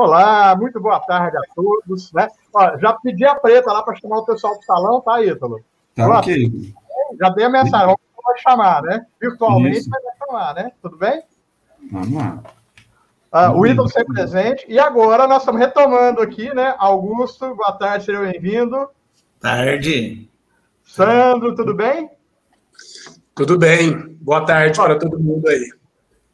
Olá, muito boa tarde a todos. Né? Ó, já pedi a preta lá para chamar o pessoal do salão, tá, Ítalo? Tá Olá, ok. Já dei a mensagem, vamos chamar, né? Virtualmente, vai chamar, né? Tudo bem? Vamos lá. Uh, o Ítalo sempre presente. E agora nós estamos retomando aqui, né? Augusto, boa tarde, seja bem-vindo. Tarde. Sandro, tudo bem? Tudo bem. Boa tarde para todo mundo aí.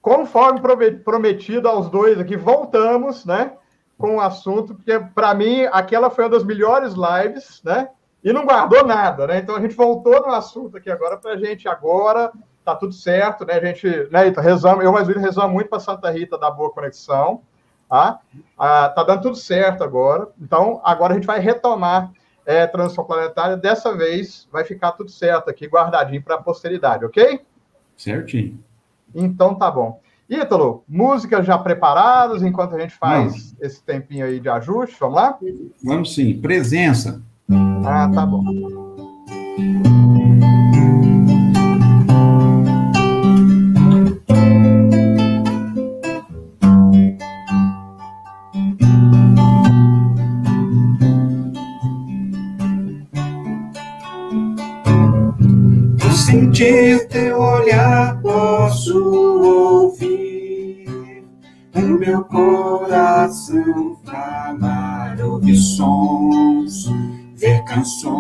Conforme prometido aos dois aqui, voltamos, né? Com o assunto, porque para mim aquela foi uma das melhores lives, né? E não guardou nada, né? Então a gente voltou no assunto aqui agora para a gente agora tá tudo certo, né? A gente, né, Ita, rezamos, eu mais ele rezamos muito para Santa Rita da boa conexão, tá? Ah, tá dando tudo certo agora. Então, agora a gente vai retomar é, transição planetária. Dessa vez vai ficar tudo certo aqui, guardadinho para a posteridade, ok? Certinho. Então tá bom. Ítalo, músicas já preparadas enquanto a gente faz Vamos. esse tempinho aí de ajuste? Vamos lá? Vamos sim. Presença. Ah, tá bom. sentir coração falar, ouvir sons, ver canções,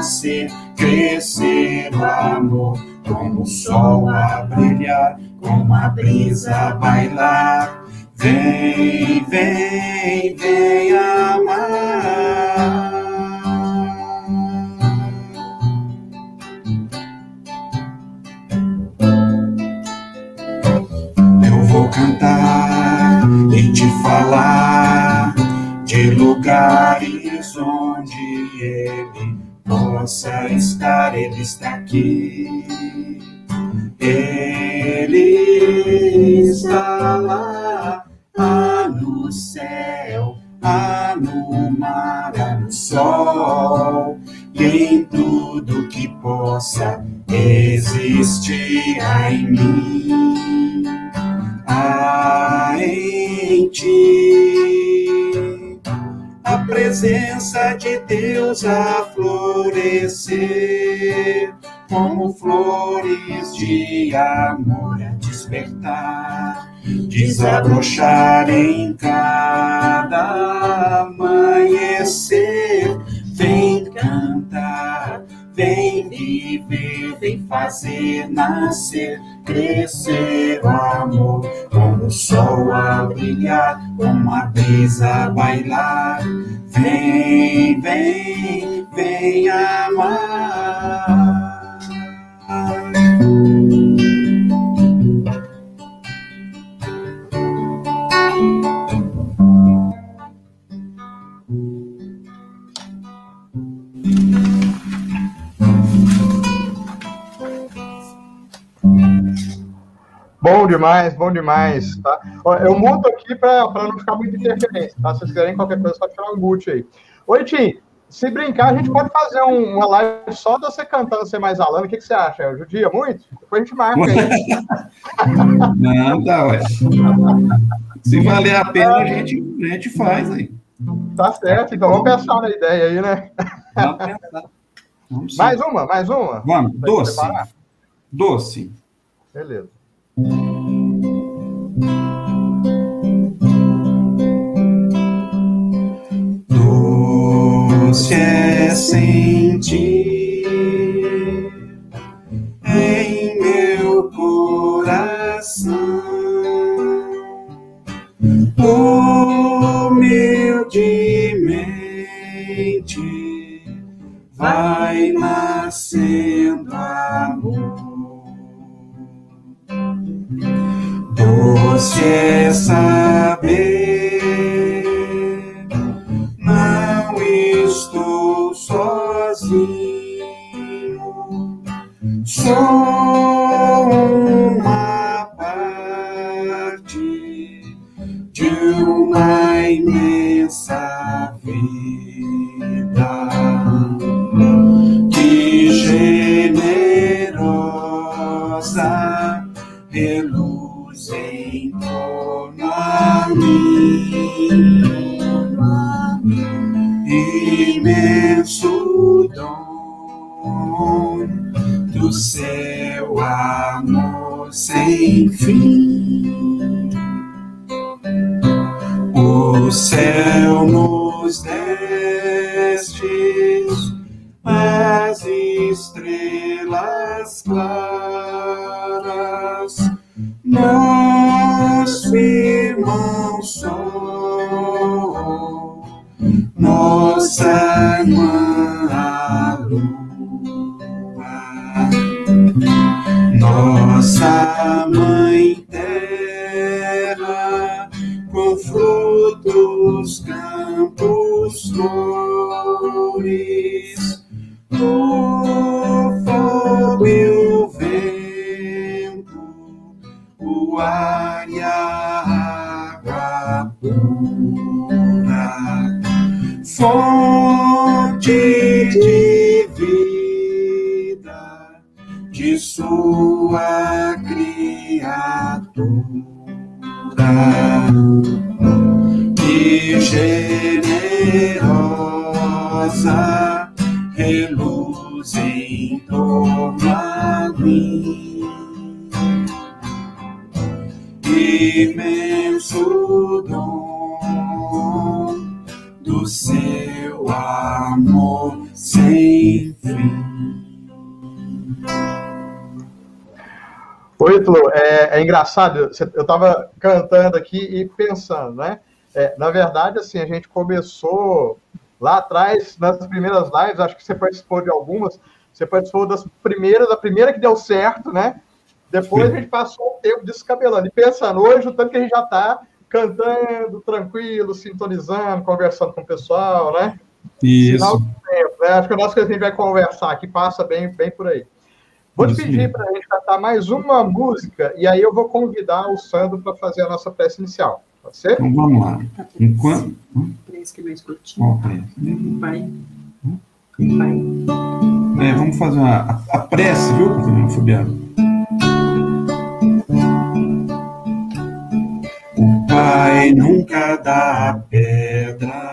fazer nascer crescer o amor, como o sol a brilhar, como a brisa a bailar. Vem, vem, vem amar. Eu vou cantar e te falar de lugares onde ele possa estar, Ele está aqui. Ele está lá, há no céu, há no mar, há no sol, em tudo que possa existir em mim, há em ti presença de Deus a florescer, como flores de amor a despertar, desabrochar em cada amanhecer. Vem cantar, vem viver, vem fazer nascer, crescer o amor, como o sol a brilhar, como a brisa a bailar. Vem, vem, vem amar. Bom demais, bom demais, tá? Eu mudo aqui para não ficar muito interferência, tá? Se vocês quiserem qualquer coisa, só tirar um mute aí. Oi, Tim, se brincar, a gente pode fazer um, uma live só de você cantando Ser Mais Alano, o que, que você acha? Eu judia muito? Depois a gente marca aí. Não, tá, ué. Se valer a pena, a gente, a gente faz aí. Tá certo, então vamos pensar na ideia aí, né? Vamos pensar. Vamos mais uma, mais uma? Vamos, doce. Doce. Beleza. Doce é sentir em meu coração humilde mente vai nascendo. É saber, sem fim. O céu nos destes, as estrelas claras, nosso irmão sol, nossa irmã sua criatura que generosa reluz em torno a mim. Imenso dom do seu Ô, Ítalo, é, é engraçado, eu estava cantando aqui e pensando, né? É, na verdade, assim, a gente começou lá atrás, nas primeiras lives, acho que você participou de algumas, você participou das primeiras, a primeira que deu certo, né? Depois a gente passou um tempo descabelando. E pensando hoje, o tanto que a gente já está cantando, tranquilo, sintonizando, conversando com o pessoal, né? Sinal Isso. tempo, né? Acho que a nossa coisa que a gente vai conversar aqui passa bem, bem por aí. Vou te pedir para a gente cantar mais uma música e aí eu vou convidar o Sandro para fazer a nossa prece inicial. Pode ser? Então vamos lá. Enquanto. Três que é mais curtinho. Peraí. Vai. Vai. É, vamos fazer uma, a, a prece, viu, Fabiano? O pai nunca dá a pedra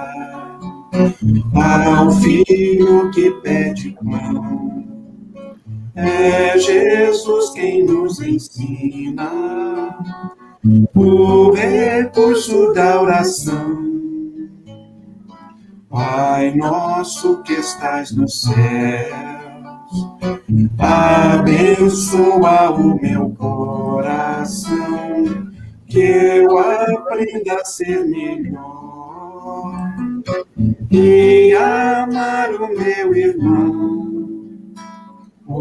ao filho que pede pão. É Jesus quem nos ensina o recurso da oração. Pai nosso que estás nos céus, abençoa o meu coração, que eu aprenda a ser melhor e amar o meu irmão. O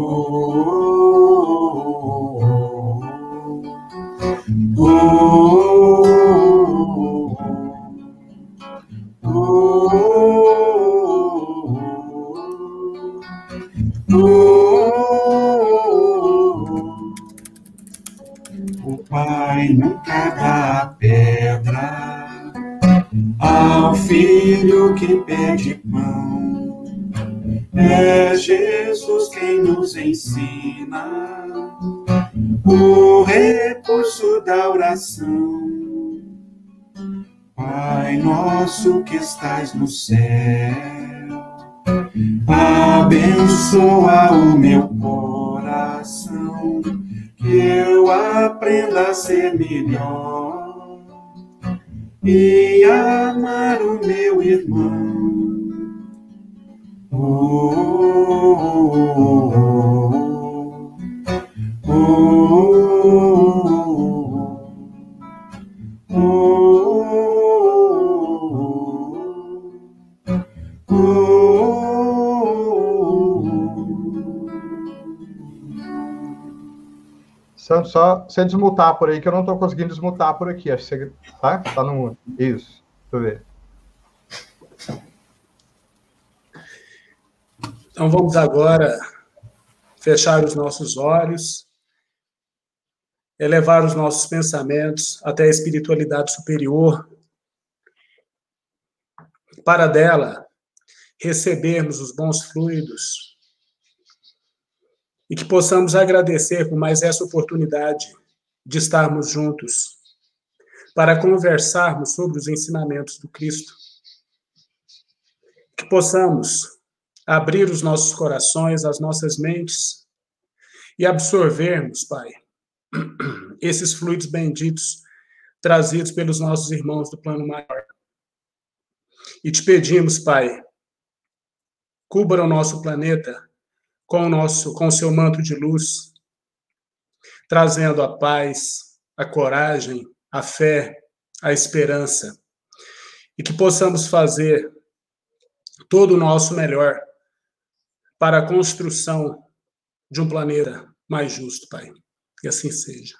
pai nunca dá pedra ao filho que pede pão. É Jesus quem nos ensina o recurso da oração. Pai nosso que estás no céu, abençoa o meu coração, que eu aprenda a ser melhor e amar o meu irmão. Santos, só você desmutar por aí, que eu não estou conseguindo desmutar por aqui. Acho que você, tá? Tá no. Isso. Deixa eu ver. Então vamos agora fechar os nossos olhos, elevar os nossos pensamentos até a espiritualidade superior, para dela recebermos os bons fluidos e que possamos agradecer por mais essa oportunidade de estarmos juntos para conversarmos sobre os ensinamentos do Cristo. Que possamos abrir os nossos corações, as nossas mentes e absorvermos, Pai, esses fluidos benditos trazidos pelos nossos irmãos do plano maior. E te pedimos, Pai, cubra o nosso planeta com o nosso, com o seu manto de luz, trazendo a paz, a coragem, a fé, a esperança, e que possamos fazer todo o nosso melhor para a construção de um planeta mais justo, Pai. Que assim seja.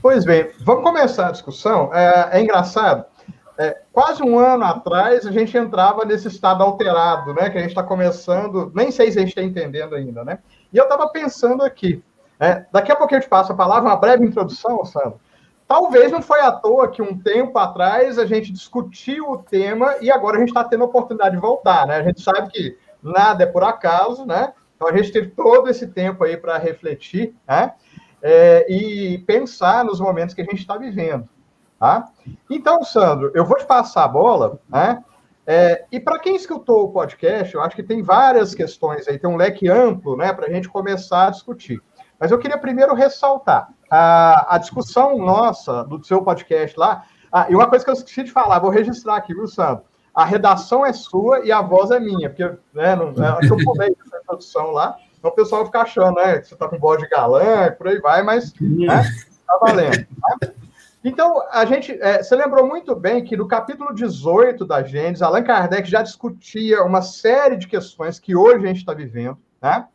Pois bem, vamos começar a discussão. É, é engraçado. É, quase um ano atrás a gente entrava nesse estado alterado, né? Que a gente está começando, nem sei se a gente está entendendo ainda, né? E eu estava pensando aqui, é, daqui a pouco eu te passo a palavra, uma breve introdução, Sandro. Talvez não foi à toa que um tempo atrás a gente discutiu o tema e agora a gente está tendo a oportunidade de voltar, né? A gente sabe que nada é por acaso, né? Então a gente teve todo esse tempo aí para refletir, né? É, e pensar nos momentos que a gente está vivendo. Tá? Então, Sandro, eu vou te passar a bola, né? É, e para quem escutou o podcast, eu acho que tem várias questões aí, tem um leque amplo, né, para a gente começar a discutir. Mas eu queria primeiro ressaltar a, a discussão nossa do seu podcast lá. Ah, e uma coisa que eu esqueci de falar, vou registrar aqui, viu, Sandro? A redação é sua e a voz é minha, porque né, não, é, acho que eu pulei essa introdução lá, então o pessoal fica achando né, que você está com voz de galã, por aí vai, mas né, tá valendo. Tá? Então, a gente, é, você lembrou muito bem que no capítulo 18 da Gênesis, Allan Kardec já discutia uma série de questões que hoje a gente está vivendo, né?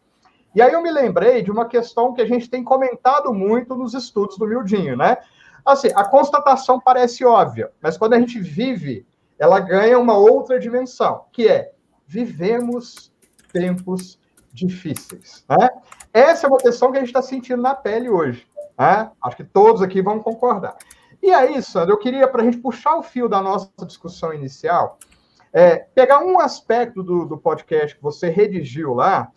E aí eu me lembrei de uma questão que a gente tem comentado muito nos estudos do Mildinho, né? Assim, a constatação parece óbvia, mas quando a gente vive, ela ganha uma outra dimensão, que é vivemos tempos difíceis, né? Essa é uma questão que a gente está sentindo na pele hoje. Né? Acho que todos aqui vão concordar. E aí, Sandro, eu queria, para a gente puxar o fio da nossa discussão inicial, é, pegar um aspecto do, do podcast que você redigiu lá,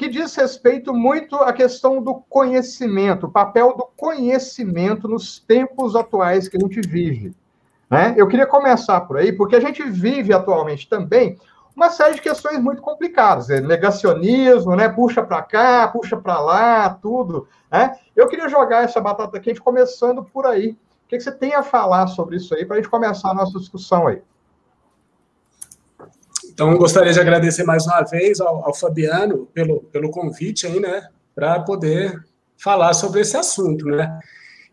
que diz respeito muito à questão do conhecimento, o papel do conhecimento nos tempos atuais que a gente vive. Né? Eu queria começar por aí, porque a gente vive atualmente também uma série de questões muito complicadas, é negacionismo, né? Puxa para cá, puxa para lá, tudo. Né? Eu queria jogar essa batata quente começando por aí que, que você tem a falar sobre isso aí para a gente começar a nossa discussão aí? Então, gostaria de agradecer mais uma vez ao, ao Fabiano pelo, pelo convite aí, né, para poder falar sobre esse assunto, né?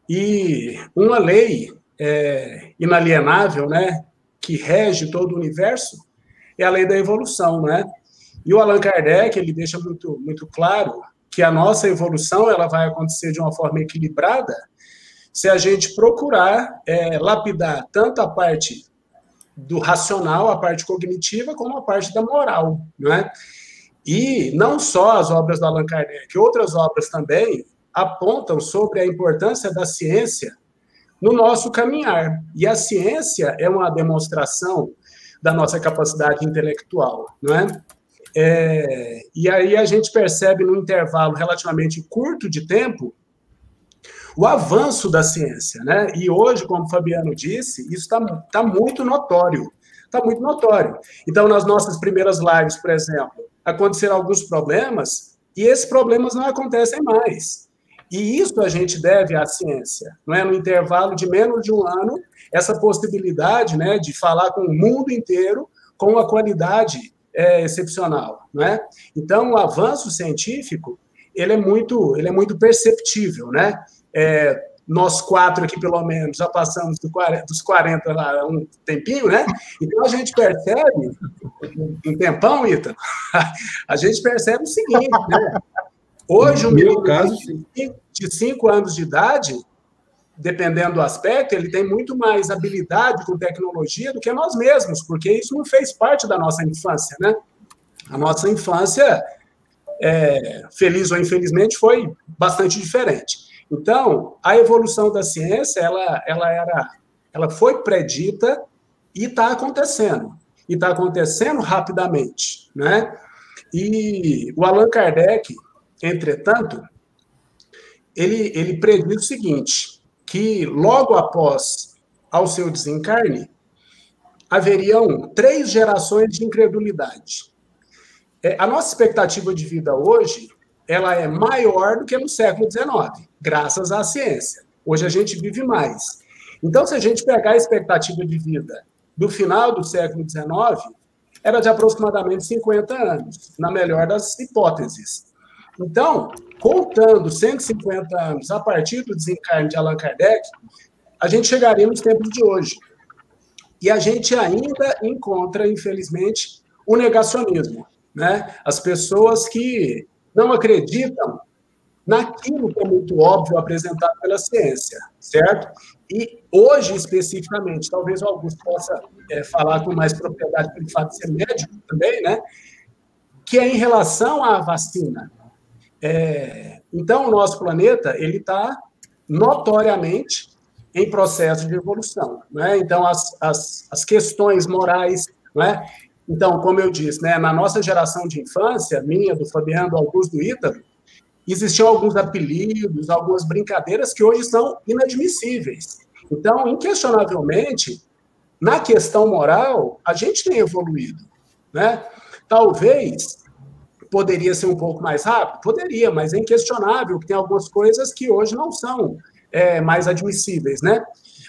E uma lei é, inalienável, né, que rege todo o universo é a lei da evolução, né? E o Allan Kardec, ele deixa muito, muito claro que a nossa evolução ela vai acontecer de uma forma equilibrada se a gente procurar é, lapidar tanto a parte do racional, a parte cognitiva, como a parte da moral, não é? E não só as obras do Allan Kardec, outras obras também apontam sobre a importância da ciência no nosso caminhar. E a ciência é uma demonstração da nossa capacidade intelectual, não é? é e aí a gente percebe num intervalo relativamente curto de tempo o avanço da ciência, né? E hoje, como o Fabiano disse, isso está tá muito notório. Está muito notório. Então, nas nossas primeiras lives, por exemplo, aconteceram alguns problemas e esses problemas não acontecem mais. E isso a gente deve à ciência, não é? No intervalo de menos de um ano, essa possibilidade, né, de falar com o mundo inteiro com uma qualidade é, excepcional, não é? Então, o avanço científico ele é muito, ele é muito perceptível, né? É, nós quatro aqui, pelo menos, já passamos do 40, dos 40 lá um tempinho, né? Então a gente percebe, um tempão, Ita, a gente percebe o seguinte, né? Hoje, um menino caso, de 5 anos de idade, dependendo do aspecto, ele tem muito mais habilidade com tecnologia do que nós mesmos, porque isso não fez parte da nossa infância, né? A nossa infância, é, feliz ou infelizmente, foi bastante diferente. Então, a evolução da ciência, ela, ela era, ela foi predita e está acontecendo. E está acontecendo rapidamente, né? E o Allan Kardec, entretanto, ele, ele prediz o seguinte, que logo após ao seu desencarne, haveriam três gerações de incredulidade. É, a nossa expectativa de vida hoje, ela é maior do que no século XIX, graças à ciência. Hoje a gente vive mais. Então, se a gente pegar a expectativa de vida do final do século XIX, era de aproximadamente 50 anos, na melhor das hipóteses. Então, contando 150 anos a partir do desencarne de Allan Kardec, a gente chegaria nos tempos de hoje. E a gente ainda encontra, infelizmente, o negacionismo. Né? As pessoas que não acreditam naquilo que é muito óbvio apresentado pela ciência, certo? E hoje, especificamente, talvez o Augusto possa é, falar com mais propriedade pelo fato de ser médico também, né? Que é em relação à vacina. É, então, o nosso planeta ele está notoriamente em processo de evolução. Né? Então, as, as, as questões morais. Né? Então, como eu disse, né, na nossa geração de infância, minha, do Fabiano, do Augusto, do Ítalo, existiam alguns apelidos, algumas brincadeiras que hoje são inadmissíveis. Então, inquestionavelmente, na questão moral, a gente tem evoluído. Né? Talvez Poderia ser um pouco mais rápido? Poderia, mas é inquestionável que tem algumas coisas que hoje não são é, mais admissíveis, né?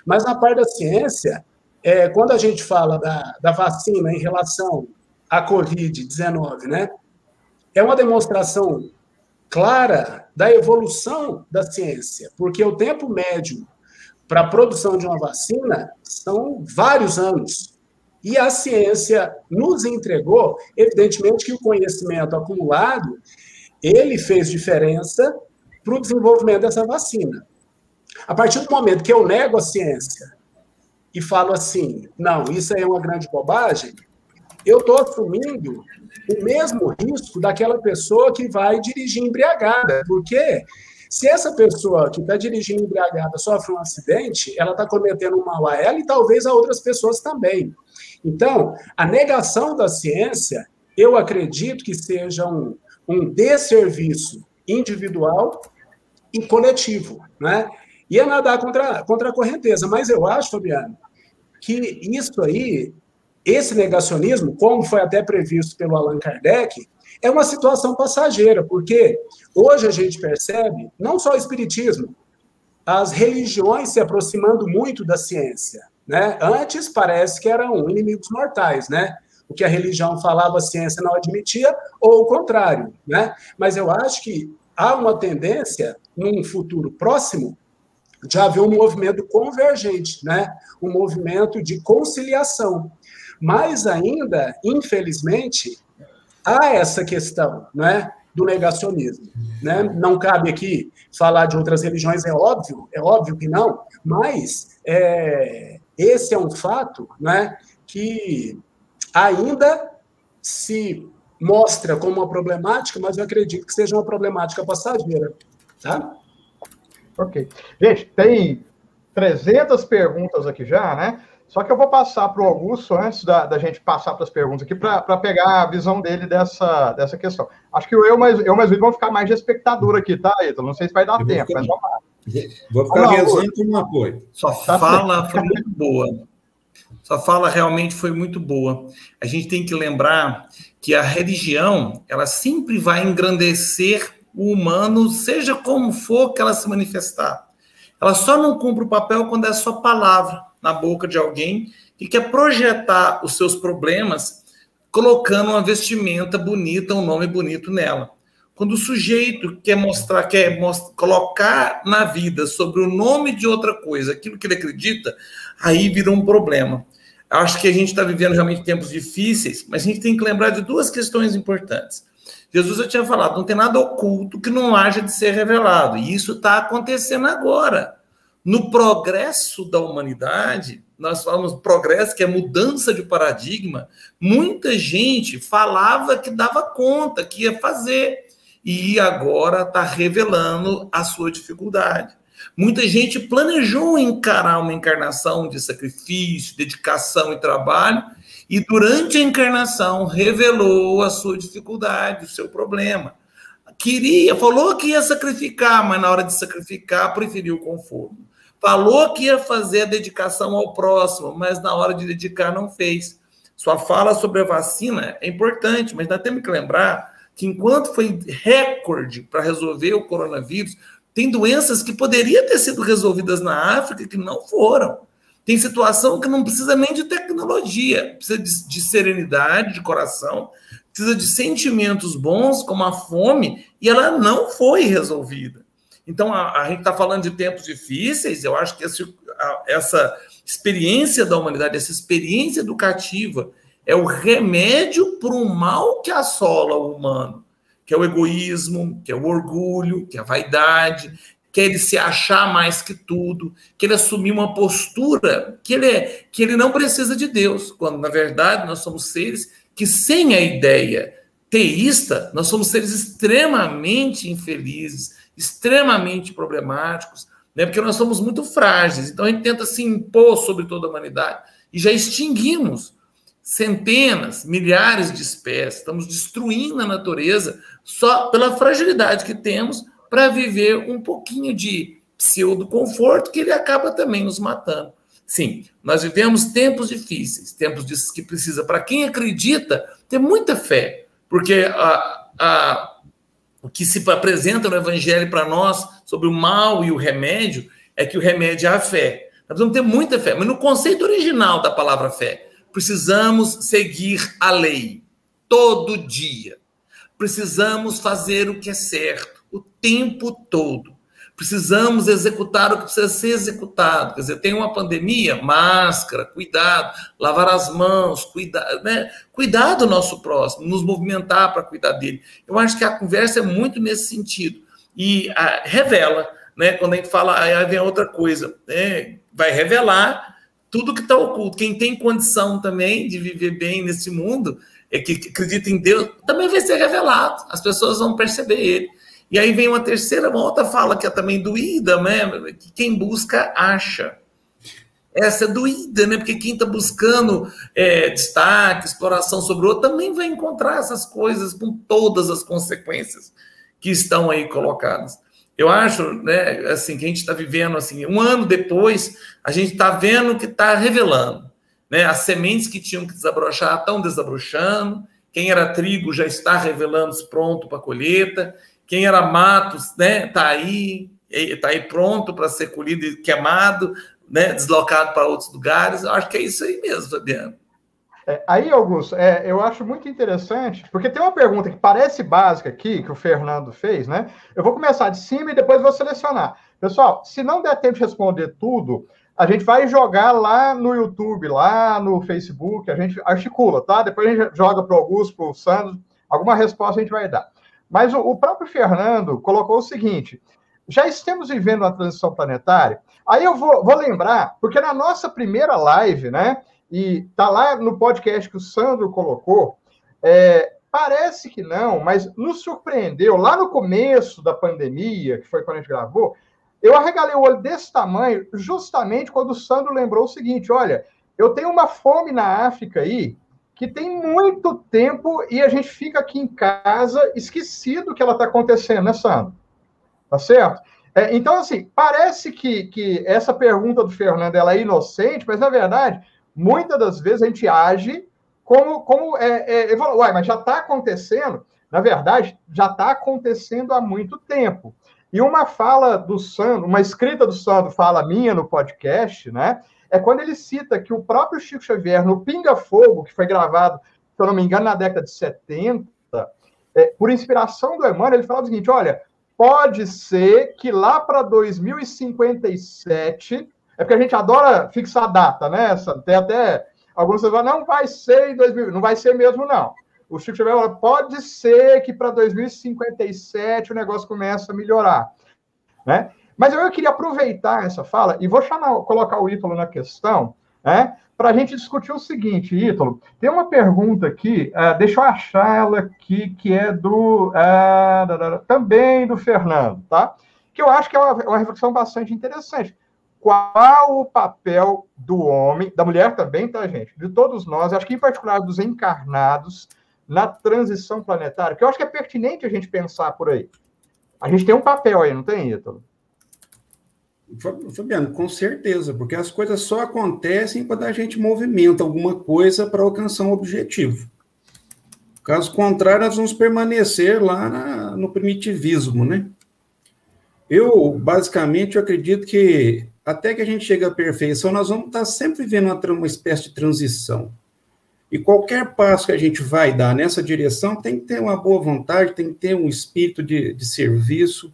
Mas na parte da ciência, é, quando a gente fala da, da vacina em relação à Covid-19, né? É uma demonstração clara da evolução da ciência, porque o tempo médio para a produção de uma vacina são vários anos. E a ciência nos entregou, evidentemente que o conhecimento acumulado, ele fez diferença para o desenvolvimento dessa vacina. A partir do momento que eu nego a ciência e falo assim, não, isso aí é uma grande bobagem, eu estou assumindo o mesmo risco daquela pessoa que vai dirigir embriagada, porque se essa pessoa que está dirigindo embriagada sofre um acidente, ela está cometendo um mal a ela e talvez a outras pessoas também. Então, a negação da ciência, eu acredito que seja um, um desserviço individual e coletivo, né? E é nadar contra, contra a correnteza. Mas eu acho, Fabiano, que isso aí, esse negacionismo, como foi até previsto pelo Allan Kardec, é uma situação passageira, porque hoje a gente percebe, não só o espiritismo, as religiões se aproximando muito da ciência. Né? Antes parece que eram inimigos mortais, né? O que a religião falava, a ciência não admitia, ou o contrário, né? Mas eu acho que há uma tendência, num futuro próximo, de haver um movimento convergente, né? Um movimento de conciliação. Mas ainda, infelizmente, há essa questão, né? Do negacionismo, né? Não cabe aqui falar de outras religiões, é óbvio, é óbvio que não, mas é, esse é um fato né, que ainda se mostra como uma problemática, mas eu acredito que seja uma problemática passageira. Tá? Ok. Gente, tem 300 perguntas aqui já, né? Só que eu vou passar para o Augusto, antes da, da, gente passar para as perguntas aqui, para pegar a visão dele dessa, dessa questão. Acho que eu mais eu mais vão ficar mais de espectador aqui, tá, Ítalo? Não sei se vai dar eu tempo, ficar, mas vamos lá. Vou ficar rezando como apoio. Sua tá fala foi muito boa. Sua fala realmente foi muito boa. A gente tem que lembrar que a religião, ela sempre vai engrandecer o humano, seja como for que ela se manifestar. Ela só não cumpre o papel quando é só palavra na boca de alguém que quer projetar os seus problemas colocando uma vestimenta bonita, um nome bonito nela. Quando o sujeito quer mostrar, quer most colocar na vida sobre o nome de outra coisa aquilo que ele acredita, aí vira um problema. Acho que a gente está vivendo realmente tempos difíceis, mas a gente tem que lembrar de duas questões importantes. Jesus já tinha falado, não tem nada oculto que não haja de ser revelado, e isso está acontecendo agora. No progresso da humanidade, nós falamos progresso, que é mudança de paradigma, muita gente falava que dava conta, que ia fazer e agora está revelando a sua dificuldade. Muita gente planejou encarar uma encarnação de sacrifício, dedicação e trabalho, e durante a encarnação revelou a sua dificuldade, o seu problema. Queria, falou que ia sacrificar, mas na hora de sacrificar preferiu o conforto. Falou que ia fazer a dedicação ao próximo, mas na hora de dedicar não fez. Sua fala sobre a vacina é importante, mas nós temos que lembrar que enquanto foi recorde para resolver o coronavírus, tem doenças que poderiam ter sido resolvidas na África que não foram. Tem situação que não precisa nem de tecnologia, precisa de, de serenidade, de coração, precisa de sentimentos bons, como a fome, e ela não foi resolvida. Então, a, a gente está falando de tempos difíceis, eu acho que esse, a, essa experiência da humanidade, essa experiência educativa, é o remédio para o mal que assola o humano, que é o egoísmo, que é o orgulho, que é a vaidade, que é ele se achar mais que tudo, que ele assumir uma postura que ele, é, que ele não precisa de Deus, quando na verdade nós somos seres que sem a ideia teísta, nós somos seres extremamente infelizes, extremamente problemáticos, né? porque nós somos muito frágeis. Então a gente tenta se impor sobre toda a humanidade e já extinguimos centenas, milhares de espécies, estamos destruindo a natureza só pela fragilidade que temos para viver um pouquinho de pseudo conforto que ele acaba também nos matando. Sim, nós vivemos tempos difíceis, tempos que precisa, para quem acredita, ter muita fé, porque a, a, o que se apresenta no Evangelho para nós sobre o mal e o remédio é que o remédio é a fé. Nós precisamos ter muita fé, mas no conceito original da palavra fé, Precisamos seguir a lei todo dia. Precisamos fazer o que é certo o tempo todo. Precisamos executar o que precisa ser executado. Quer dizer, tem uma pandemia, máscara, cuidado, lavar as mãos, cuidar, né? cuidar do nosso próximo, nos movimentar para cuidar dele. Eu acho que a conversa é muito nesse sentido. E a, ah, revela, né? Quando a gente fala, aí vem outra coisa, né? vai revelar tudo que está oculto. Quem tem condição também de viver bem nesse mundo, é que acredita em Deus, também vai ser revelado. As pessoas vão perceber ele. E aí vem uma terceira, uma outra fala que é também doída, né? Que quem busca acha. Essa é doída, né? Porque quem está buscando é, destaque, exploração sobre o outro, também vai encontrar essas coisas com todas as consequências que estão aí colocadas. Eu acho, né, assim, que a gente está vivendo assim, um ano depois, a gente está vendo que está revelando, né? As sementes que tinham que desabrochar estão desabrochando. Quem era trigo já está revelando-se pronto para colheita. Quem era matos, né, está aí, está aí pronto para ser colhido e queimado, né, deslocado para outros lugares. Eu acho que é isso aí mesmo, Fabiano. É, aí, Augusto, é, eu acho muito interessante, porque tem uma pergunta que parece básica aqui, que o Fernando fez, né? Eu vou começar de cima e depois vou selecionar. Pessoal, se não der tempo de responder tudo, a gente vai jogar lá no YouTube, lá no Facebook, a gente articula, tá? Depois a gente joga para o Augusto, para o Sandro, alguma resposta a gente vai dar. Mas o, o próprio Fernando colocou o seguinte: já estamos vivendo uma transição planetária. Aí eu vou, vou lembrar, porque na nossa primeira live, né? e tá lá no podcast que o Sandro colocou. É, parece que não, mas nos surpreendeu lá no começo da pandemia, que foi quando a gente gravou. Eu arregalei o olho desse tamanho justamente quando o Sandro lembrou o seguinte: olha, eu tenho uma fome na África aí que tem muito tempo e a gente fica aqui em casa esquecido que ela está acontecendo, né, Sandro? Tá certo? É, então, assim, parece que, que essa pergunta do Fernando ela é inocente, mas na verdade muitas das vezes a gente age como, como é, é, uai, mas já está acontecendo. Na verdade, já está acontecendo há muito tempo. E uma fala do Sandro, uma escrita do Sandro, fala minha no podcast, né? É quando ele cita que o próprio Chico Xavier, no Pinga Fogo, que foi gravado, se eu não me engano, na década de 70, é, por inspiração do Emmanuel, ele fala o seguinte: olha, pode ser que lá para 2057, é porque a gente adora fixar data, né? Tem até alguns que falam, não vai ser em 2000, não vai ser mesmo, não. O Chico Xavier fala, pode ser que para 2057 o negócio comece a melhorar, né? Mas eu queria aproveitar essa fala e vou chamar, colocar o Ítalo na questão, né? Para a gente discutir o seguinte, Ítalo, tem uma pergunta aqui, uh, deixa eu achar ela aqui, que é do uh, também do Fernando, tá? Que eu acho que é uma, uma reflexão bastante interessante. Qual o papel do homem, da mulher também, tá, gente? De todos nós, acho que em particular dos encarnados, na transição planetária, que eu acho que é pertinente a gente pensar por aí. A gente tem um papel aí, não tem, Ítalo? Fabiano, com certeza, porque as coisas só acontecem quando a gente movimenta alguma coisa para alcançar um objetivo. Caso contrário, nós vamos permanecer lá na, no primitivismo, né? Eu, basicamente, eu acredito que até que a gente chegue à perfeição, nós vamos estar sempre vivendo uma, uma espécie de transição. E qualquer passo que a gente vai dar nessa direção tem que ter uma boa vontade, tem que ter um espírito de, de serviço,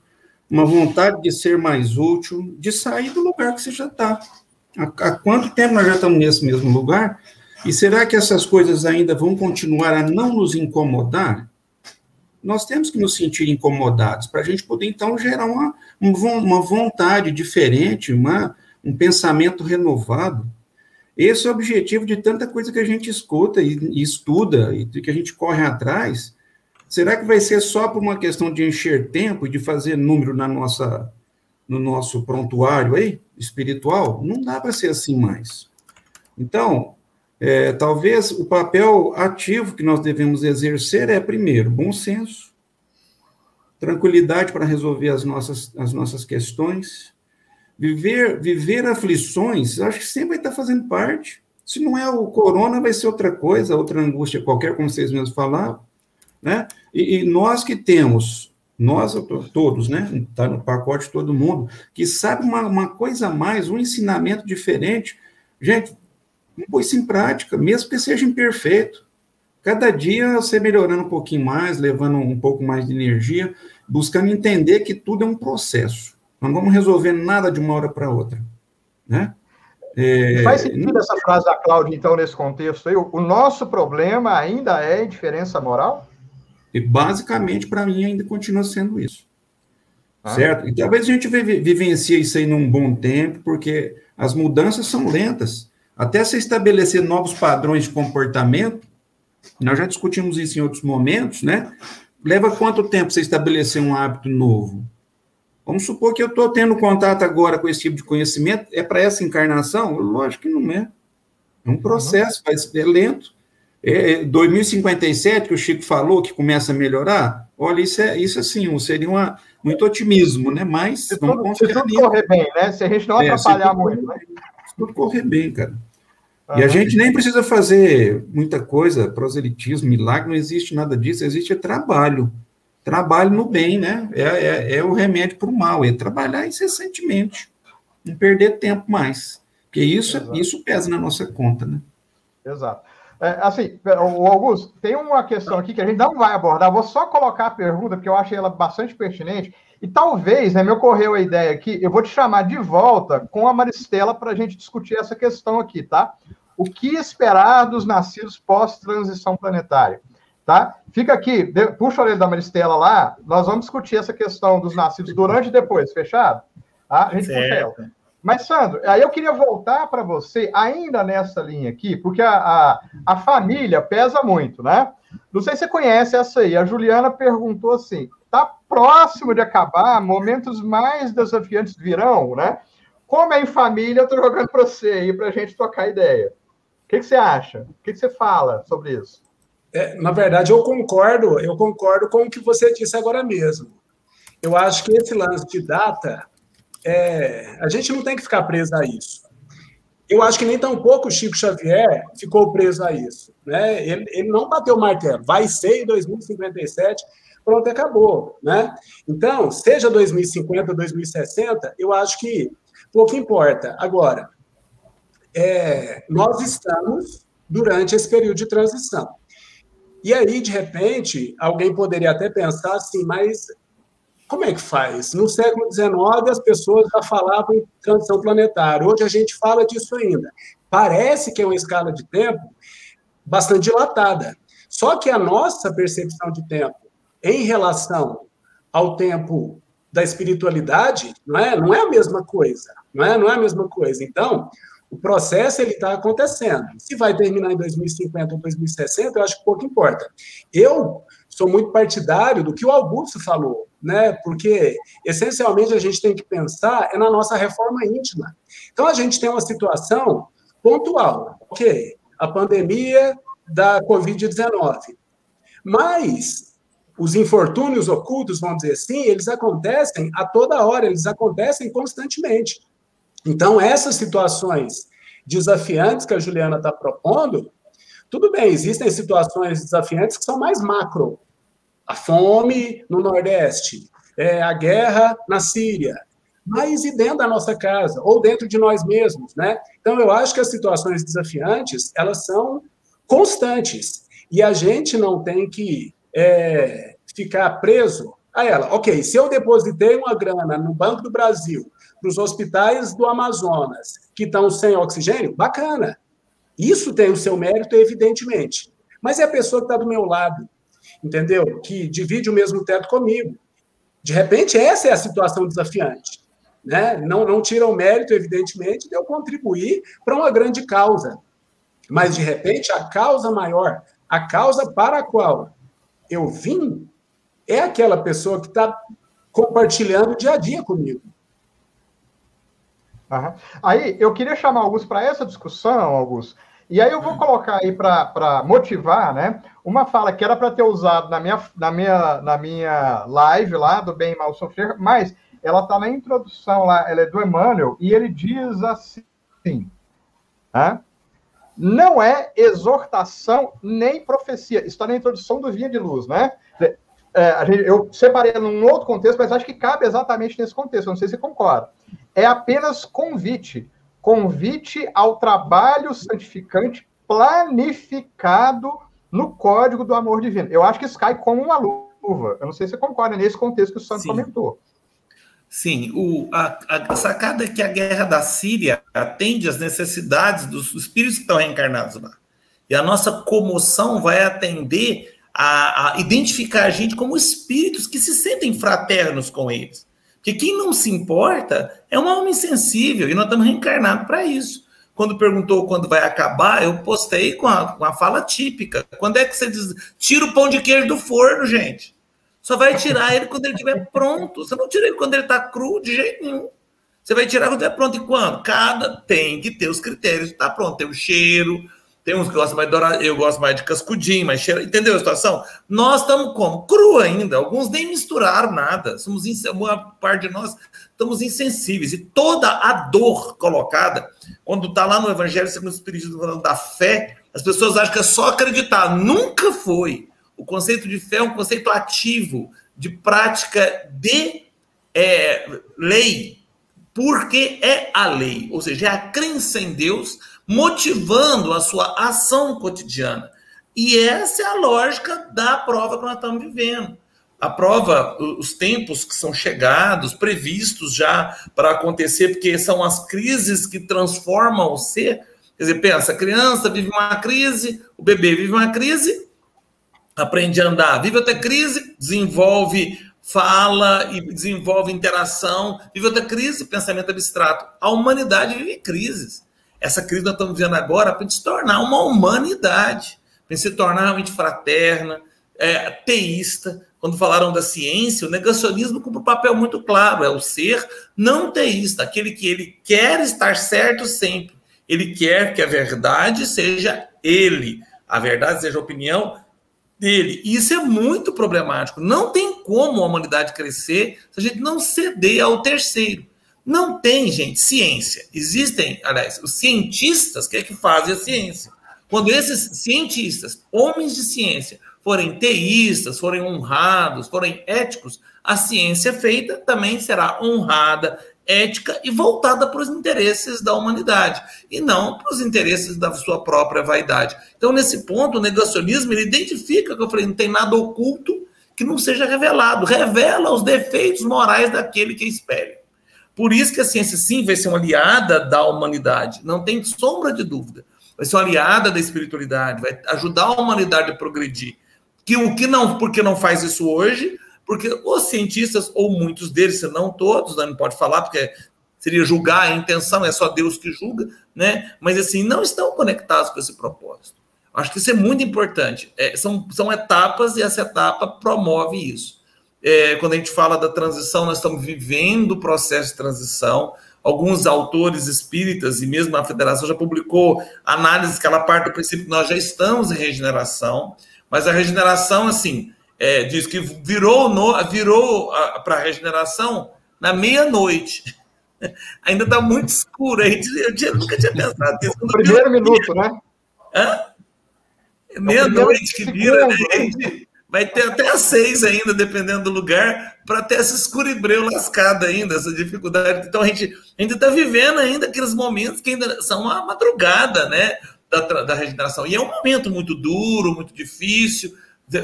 uma vontade de ser mais útil, de sair do lugar que você já está. Há, quanto tempo nós já estamos nesse mesmo lugar? E será que essas coisas ainda vão continuar a não nos incomodar? Nós temos que nos sentir incomodados para a gente poder, então, gerar uma, uma vontade diferente, uma, um pensamento renovado. Esse é o objetivo de tanta coisa que a gente escuta e, e estuda e que a gente corre atrás, Será que vai ser só por uma questão de encher tempo e de fazer número na nossa, no nosso prontuário aí, espiritual? Não dá para ser assim mais. Então, é, talvez o papel ativo que nós devemos exercer é, primeiro, bom senso, tranquilidade para resolver as nossas, as nossas questões, viver, viver aflições, acho que sempre vai estar fazendo parte. Se não é o corona, vai ser outra coisa, outra angústia qualquer, como vocês mesmos falaram. Né? E, e nós que temos, nós todos, né? Está no pacote todo mundo, que sabe uma, uma coisa a mais, um ensinamento diferente. Gente, põe isso em prática, mesmo que seja imperfeito. Cada dia você melhorando um pouquinho mais, levando um pouco mais de energia, buscando entender que tudo é um processo. Não vamos resolver nada de uma hora para outra. Né? É, Faz sentido essa frase da Cláudia, então, nesse contexto aí? O nosso problema ainda é diferença moral? E basicamente, para mim, ainda continua sendo isso. Ah. Certo? E talvez a gente vivencie isso aí num bom tempo, porque as mudanças são lentas. Até se estabelecer novos padrões de comportamento, nós já discutimos isso em outros momentos, né? Leva quanto tempo você estabelecer um hábito novo? Vamos supor que eu estou tendo contato agora com esse tipo de conhecimento, é para essa encarnação? Lógico que não é. É um processo, vai ser lento. É, 2057, é, que o Chico falou, que começa a melhorar, olha, isso é isso assim, seria uma, muito otimismo, né? Mas se tudo, se tudo correr bem, né? Se a gente não é, atrapalhar muito, correr, né? Se tudo correr bem, cara. Ah, e a gente nem precisa fazer muita coisa, proselitismo, milagre, não existe nada disso, existe trabalho. Trabalho no bem, né? É, é, é o remédio para o mal, é trabalhar incessantemente, não perder tempo mais. Porque isso, isso pesa na nossa conta, né? Exato. É, assim, o Augusto, tem uma questão aqui que a gente não vai abordar, vou só colocar a pergunta, porque eu achei ela bastante pertinente, e talvez, né, me ocorreu a ideia aqui, eu vou te chamar de volta com a Maristela para a gente discutir essa questão aqui, tá? O que esperar dos nascidos pós-transição planetária? Tá? Fica aqui, puxa a orelha da Maristela lá, nós vamos discutir essa questão dos nascidos durante e depois, fechado? Tá? A gente certo. puxa ela. Mas, Sandro, aí eu queria voltar para você, ainda nessa linha aqui, porque a, a, a, família pesa muito, né? Não sei se você conhece essa aí. A Juliana perguntou assim: tá próximo de acabar, momentos mais desafiantes virão, né? Como é em família, eu tô jogando para você aí para a gente tocar ideia. O que, que você acha? O que, que você fala sobre isso? É, na verdade, eu concordo, eu concordo com o que você disse agora mesmo. Eu acho que esse lance de data é, a gente não tem que ficar preso a isso. Eu acho que nem tão pouco o Chico Xavier ficou preso a isso. Né? Ele, ele não bateu o martelo, vai ser em 2057, pronto, acabou. Né? Então, seja 2050, 2060, eu acho que pouco importa. Agora, é, nós estamos durante esse período de transição. E aí, de repente, alguém poderia até pensar assim, mas como é que faz? No século XIX, as pessoas já falavam em transição planetária. Hoje a gente fala disso ainda. Parece que é uma escala de tempo bastante dilatada. Só que a nossa percepção de tempo em relação ao tempo da espiritualidade não é, não é a mesma coisa, não é, não é a mesma coisa. Então, o processo ele está acontecendo. Se vai terminar em 2050 ou 2060, eu acho que pouco importa. Eu sou muito partidário do que o Augusto falou, né? Porque essencialmente a gente tem que pensar é na nossa reforma íntima. Então a gente tem uma situação pontual, ok? A pandemia da Covid-19. Mas os infortúnios ocultos, vamos dizer assim, eles acontecem a toda hora, eles acontecem constantemente. Então, essas situações desafiantes que a Juliana está propondo, tudo bem, existem situações desafiantes que são mais macro. A fome no Nordeste, é, a guerra na Síria, mas e dentro da nossa casa, ou dentro de nós mesmos, né? Então, eu acho que as situações desafiantes, elas são constantes, e a gente não tem que é, ficar preso a ela. Ok, se eu depositei uma grana no Banco do Brasil para os hospitais do Amazonas que estão sem oxigênio, bacana. Isso tem o seu mérito, evidentemente. Mas é a pessoa que está do meu lado, entendeu? Que divide o mesmo teto comigo. De repente, essa é a situação desafiante. Né? Não, não tira o mérito, evidentemente, de eu contribuir para uma grande causa. Mas, de repente, a causa maior, a causa para a qual eu vim é aquela pessoa que está compartilhando o dia a dia comigo. Aí, eu queria chamar Augusto para essa discussão, Augusto, e aí eu vou colocar aí para motivar, né, uma fala que era para ter usado na minha, na, minha, na minha live lá do Bem e Mal Sofrer, mas ela está na introdução lá, ela é do Emmanuel, e ele diz assim, né, não é exortação nem profecia. Está na introdução do Via de Luz, né? É, gente, eu separei num outro contexto, mas acho que cabe exatamente nesse contexto. Não sei se concorda. É apenas convite. Convite ao trabalho santificante planificado no código do amor divino. Eu acho que isso cai como uma luva. Eu não sei se você concorda nesse contexto que o Santo Sim. comentou. Sim, o, a, a, sacada é que a guerra da Síria atende às necessidades dos espíritos que estão reencarnados lá. E a nossa comoção vai atender a, a identificar a gente como espíritos que se sentem fraternos com eles. Porque quem não se importa é uma alma insensível e nós estamos reencarnados para isso. Quando perguntou quando vai acabar, eu postei com a, com a fala típica. Quando é que você diz, tira o pão de queijo do forno, gente? Só vai tirar ele quando ele estiver pronto. Você não tira ele quando ele está cru de jeito nenhum. Você vai tirar quando estiver pronto. E quando? Cada tem que ter os critérios de estar tá pronto. Tem o cheiro, tem uns que gostam mais de dourado, eu gosto mais de cascudinho, mais cheiro. Entendeu a situação? Nós estamos como? Cru ainda. Alguns nem misturaram nada. Somos uma parte de nós estamos insensíveis. E toda a dor colocada, quando está lá no Evangelho segundo o Espírito falando da fé, as pessoas acham que é só acreditar. Nunca foi. O conceito de fé é um conceito ativo, de prática de é, lei, porque é a lei, ou seja, é a crença em Deus motivando a sua ação cotidiana. E essa é a lógica da prova que nós estamos vivendo. A prova, os tempos que são chegados, previstos já para acontecer, porque são as crises que transformam o ser. Quer dizer, pensa, a criança vive uma crise, o bebê vive uma crise, aprende a andar, vive até crise, desenvolve fala e desenvolve interação, vive até crise, pensamento abstrato. A humanidade vive crises. Essa crise nós estamos vivendo agora para se tornar uma humanidade, para se tornar realmente fraterna, é, teísta. Quando falaram da ciência, o negacionismo cumpre um papel muito claro, é o ser não teísta, aquele que ele quer estar certo sempre. Ele quer que a verdade seja ele, a verdade seja a opinião dele. E isso é muito problemático. Não tem como a humanidade crescer se a gente não ceder ao terceiro. Não tem, gente, ciência. Existem, aliás, os cientistas que é que fazem a ciência. Quando esses cientistas, homens de ciência, forem teístas, forem honrados, forem éticos, a ciência feita também será honrada, ética e voltada para os interesses da humanidade e não para os interesses da sua própria vaidade. Então, nesse ponto, o negacionismo ele identifica que eu falei, não tem nada oculto que não seja revelado, revela os defeitos morais daquele que espelha. Por isso que a ciência sim vai ser uma aliada da humanidade, não tem sombra de dúvida. Vai ser uma aliada da espiritualidade, vai ajudar a humanidade a progredir. Que o que não, porque não faz isso hoje, porque os cientistas, ou muitos deles, se não todos, né, não pode falar, porque seria julgar, a intenção é só Deus que julga, né? Mas assim, não estão conectados com esse propósito. Acho que isso é muito importante. É, são, são etapas e essa etapa promove isso. É, quando a gente fala da transição, nós estamos vivendo o processo de transição. Alguns autores espíritas e mesmo a federação já publicou análises que ela parte do princípio que nós já estamos em regeneração, mas a regeneração, assim, é, diz que virou, no, virou para a regeneração na meia-noite. Ainda está muito escuro. A gente, eu, tinha, nunca tinha pensado nisso. No primeiro minuto, né? Hã? Meia-noite que vira, né? Vai ter até às seis ainda, dependendo do lugar, para ter essa escuribreu lascada ainda, essa dificuldade. Então a gente ainda está vivendo ainda aqueles momentos que ainda são a madrugada, né? Da, da regeneração. E é um momento muito duro, muito difícil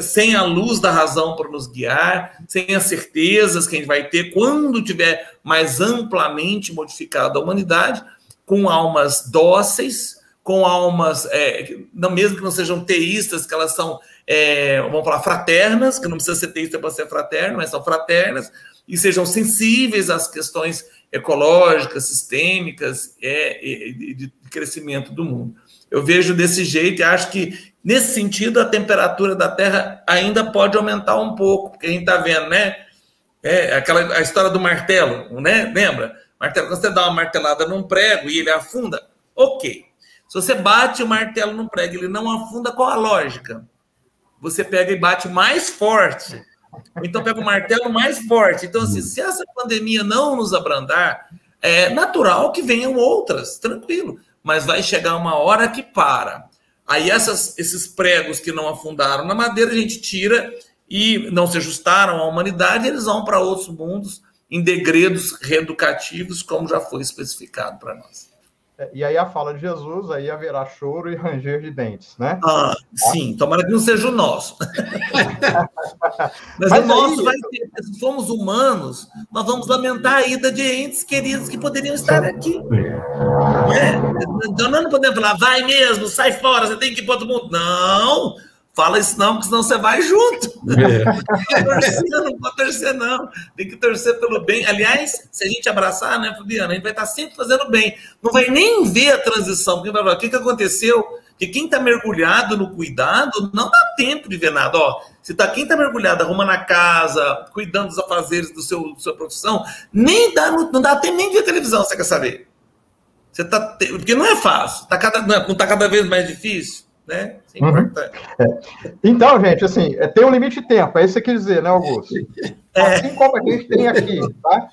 sem a luz da razão para nos guiar, sem as certezas que a gente vai ter quando tiver mais amplamente modificada a humanidade, com almas dóceis, com almas, é, mesmo que não sejam teístas, que elas são, é, vamos falar, fraternas, que não precisa ser teísta para ser fraterno, mas são fraternas, e sejam sensíveis às questões ecológicas, sistêmicas é, de crescimento do mundo. Eu vejo desse jeito e acho que Nesse sentido, a temperatura da Terra ainda pode aumentar um pouco, porque a gente está vendo, né? É, aquela a história do martelo, né? Lembra? Martelo, quando você dá uma martelada num prego e ele afunda, ok. Se você bate o martelo num prego e ele não afunda, qual a lógica? Você pega e bate mais forte. Então pega o martelo mais forte. Então, assim, se essa pandemia não nos abrandar, é natural que venham outras, tranquilo. Mas vai chegar uma hora que para. Aí essas, esses pregos que não afundaram na madeira, a gente tira e não se ajustaram à humanidade, eles vão para outros mundos em degredos reeducativos, como já foi especificado para nós. É, e aí a fala de Jesus, aí haverá choro e ranger de dentes, né? Ah, sim, tomara que não seja o nosso. Mas, Mas, o nosso aí... vai ter, se formos humanos, nós vamos lamentar a ida de entes queridos que poderiam estar aqui. É. Então nós não podemos falar, vai mesmo, sai fora, você tem que ir para outro mundo. Não! Fala isso não, porque senão você vai junto. É. não pode torcer, não. Tem que torcer pelo bem. Aliás, se a gente abraçar, né, Fabiana, a gente vai estar sempre fazendo bem. Não vai nem ver a transição. Porque vai falar, o que, que aconteceu? Que quem está mergulhado no cuidado não dá tempo de ver nada. Ó, se tá, quem está mergulhado arrumando a casa, cuidando dos afazeres do seu, da sua profissão, nem dá, não dá tempo nem de ver televisão, você quer saber? Você tá, porque não é fácil, tá cada, não está cada vez mais difícil né? Isso é uhum. importante. É. Então, gente, assim, é, tem um limite de tempo, é isso que você quer dizer, né, Augusto? É. Assim como a gente tem aqui, tá?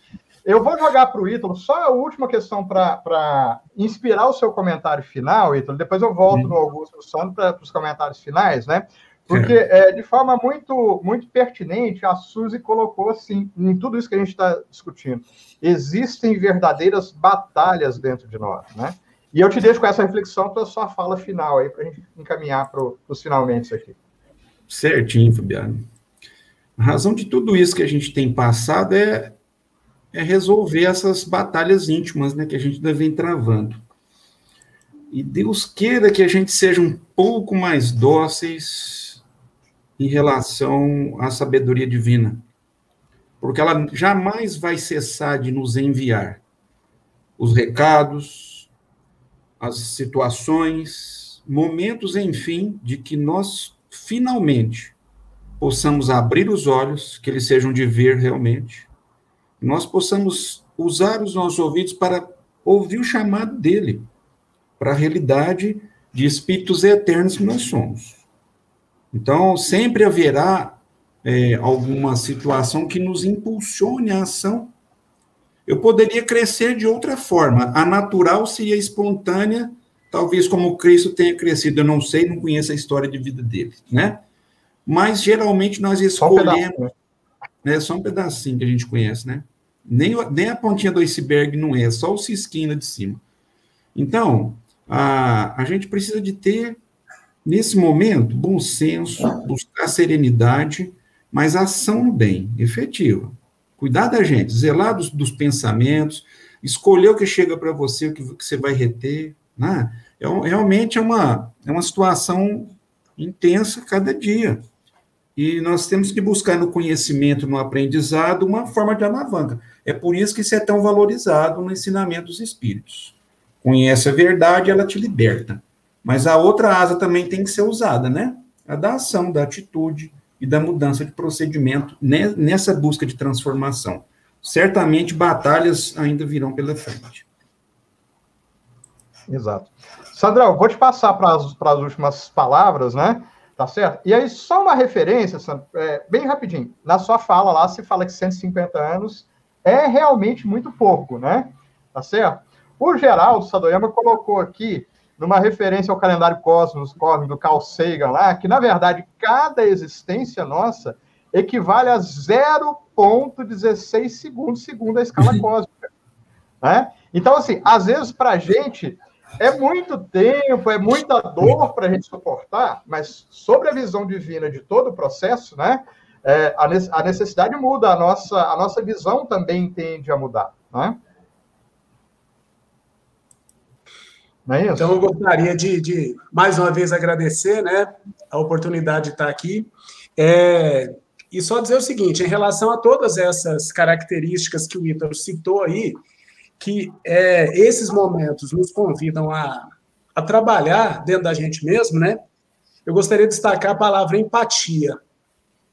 Eu vou jogar para o Ítalo só a última questão para inspirar o seu comentário final, Ítalo. Depois eu volto uhum. no Augusto Sano para os comentários finais, né? Porque, é, de forma muito, muito pertinente, a Suzy colocou assim, em tudo isso que a gente está discutindo. Existem verdadeiras batalhas dentro de nós, né? E eu te deixo com essa reflexão para a sua fala final aí, para a gente encaminhar para os finalmente aqui. Certinho, Fabiano. A razão de tudo isso que a gente tem passado é, é resolver essas batalhas íntimas né, que a gente vem travando. E Deus queira que a gente seja um pouco mais dóceis em relação à sabedoria divina, porque ela jamais vai cessar de nos enviar os recados, as situações, momentos, enfim, de que nós finalmente possamos abrir os olhos, que eles sejam de ver realmente, nós possamos usar os nossos ouvidos para ouvir o chamado dele, para a realidade de espíritos eternos que nós somos. Então, sempre haverá é, alguma situação que nos impulsione a ação eu poderia crescer de outra forma. A natural seria espontânea, talvez como Cristo tenha crescido. Eu não sei, não conheço a história de vida dele, né? Mas geralmente nós escolhemos. Só um, né? Só um pedacinho que a gente conhece, né? Nem, nem a pontinha do iceberg não é, só o cisquinho de cima. Então, a, a gente precisa de ter, nesse momento, bom senso, buscar serenidade, mas ação no bem, efetiva. Cuidar da gente, zelar dos, dos pensamentos, escolher o que chega para você, o que, que, você vai reter. Né? É, realmente é uma, é uma situação intensa cada dia. E nós temos que buscar no conhecimento, no aprendizado, uma forma de alavanca. É por isso que isso é tão valorizado no ensinamento dos espíritos. Conhece a verdade, ela te liberta. Mas a outra asa também tem que ser usada, né? A da ação, da atitude e da mudança de procedimento nessa busca de transformação. Certamente batalhas ainda virão pela frente. Exato. Sandrão, vou te passar para as últimas palavras, né? Tá certo? E aí, só uma referência, é, bem rapidinho. Na sua fala lá, se fala que 150 anos é realmente muito pouco, né? Tá certo? O Geraldo Sadoyama colocou aqui, numa referência ao calendário cosmos, cósmico do Carl Sagan lá, que, na verdade, cada existência nossa equivale a 0,16 segundos segundo a escala cósmica. Né? Então, assim, às vezes, para a gente, é muito tempo, é muita dor para a gente suportar, mas sobre a visão divina de todo o processo, né, é, a, necessidade muda, a nossa, a nossa visão também tende a mudar. Né? É então, eu gostaria de, de, mais uma vez, agradecer né, a oportunidade de estar aqui. É, e só dizer o seguinte: em relação a todas essas características que o Ítalo citou aí, que é, esses momentos nos convidam a, a trabalhar dentro da gente mesmo, né? Eu gostaria de destacar a palavra empatia.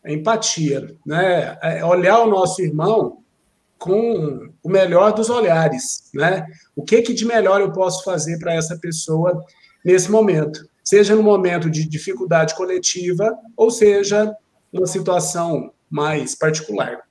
Empatia, né? É olhar o nosso irmão com o melhor dos olhares, né? O que que de melhor eu posso fazer para essa pessoa nesse momento? Seja no momento de dificuldade coletiva ou seja uma situação mais particular.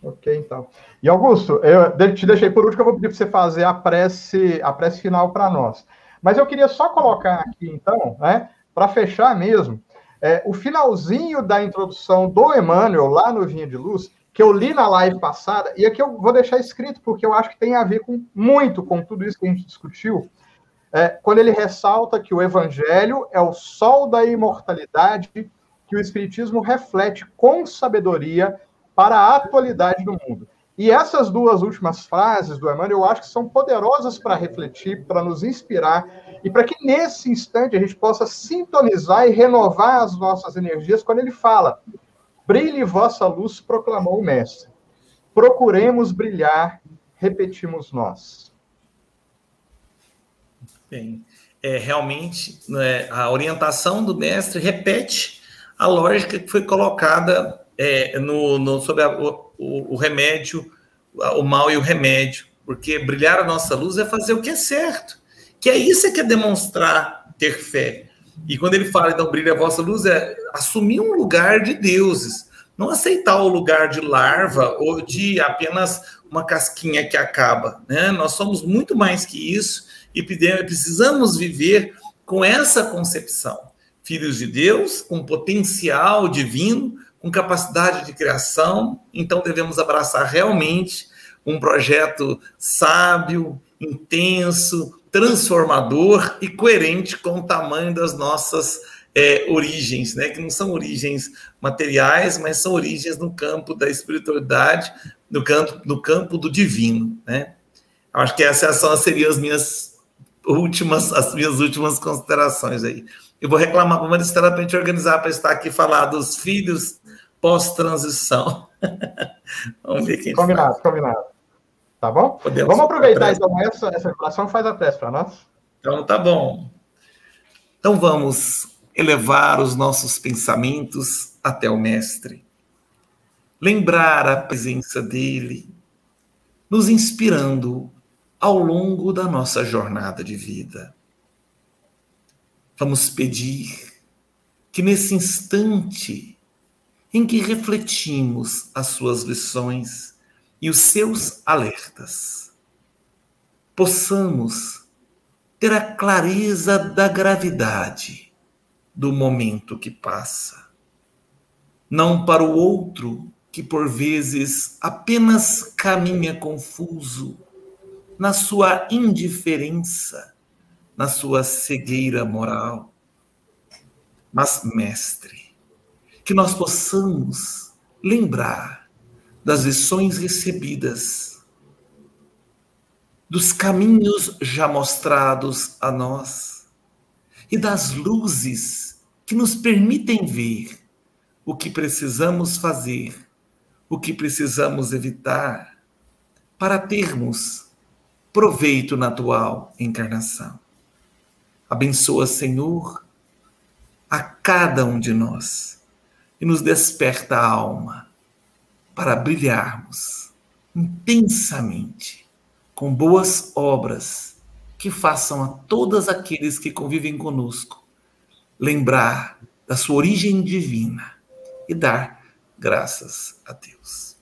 Ok, então. E Augusto, eu te deixei por último, eu vou pedir para você fazer a prece, a prece final para nós. Mas eu queria só colocar aqui, então, né, para fechar mesmo, é, o finalzinho da introdução do Emmanuel, lá no Vinha de Luz, que eu li na live passada, e aqui eu vou deixar escrito, porque eu acho que tem a ver com muito com tudo isso que a gente discutiu, é, quando ele ressalta que o Evangelho é o sol da imortalidade que o Espiritismo reflete com sabedoria para a atualidade do mundo. E essas duas últimas frases do Emmanuel, eu acho que são poderosas para refletir, para nos inspirar, e para que nesse instante a gente possa sintonizar e renovar as nossas energias quando ele fala: brilhe vossa luz, proclamou o Mestre. Procuremos brilhar, repetimos nós. Bem, é, realmente, né, a orientação do Mestre repete a lógica que foi colocada é, no, no, sobre a, o, remédio, o mal e o remédio, porque brilhar a nossa luz é fazer o que é certo, que é isso que é demonstrar ter fé. E quando ele fala, então, brilha a vossa luz, é assumir um lugar de deuses, não aceitar o lugar de larva ou de apenas uma casquinha que acaba. Né? Nós somos muito mais que isso e precisamos viver com essa concepção. Filhos de Deus, com potencial divino, com capacidade de criação, então devemos abraçar realmente um projeto sábio, intenso, transformador e coerente com o tamanho das nossas é, origens, né? que não são origens materiais, mas são origens no campo da espiritualidade, no campo, no campo do divino. Né? Acho que essas seriam as minhas últimas, as minhas últimas considerações aí. Eu vou reclamar para o Maristela para a gente organizar para estar aqui falar dos filhos pós-transição. Vamos ver quem Combinado, faz. combinado. Tá bom? Podemos Vamos aproveitar então essa, essa e faz a prece para nós. Então tá bom. Então vamos elevar os nossos pensamentos até o Mestre. Lembrar a presença dele, nos inspirando ao longo da nossa jornada de vida. Vamos pedir que nesse instante em que refletimos as suas lições e os seus alertas. Possamos ter a clareza da gravidade do momento que passa, não para o outro que por vezes apenas caminha confuso na sua indiferença, na sua cegueira moral. Mas, mestre, que nós possamos lembrar das lições recebidas, dos caminhos já mostrados a nós e das luzes que nos permitem ver o que precisamos fazer o que precisamos evitar para termos proveito na atual encarnação. Abençoa, Senhor, a cada um de nós e nos desperta a alma para brilharmos intensamente com boas obras que façam a todos aqueles que convivem conosco lembrar da sua origem divina e dar Graças a Deus.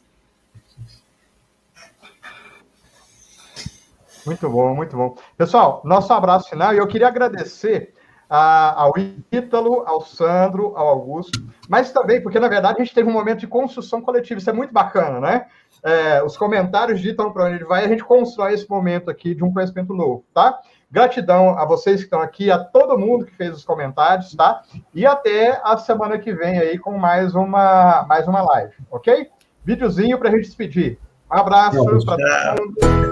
Muito bom, muito bom. Pessoal, nosso abraço final e eu queria agradecer a, ao Ítalo, ao Sandro, ao Augusto, mas também, porque na verdade a gente teve um momento de construção coletiva, isso é muito bacana, né? É, os comentários ditam para onde ele vai, a gente constrói esse momento aqui de um conhecimento novo, tá? Gratidão a vocês que estão aqui, a todo mundo que fez os comentários, tá? E até a semana que vem aí com mais uma, mais uma live, ok? Videozinho para a gente despedir. Um abraço para todo mundo.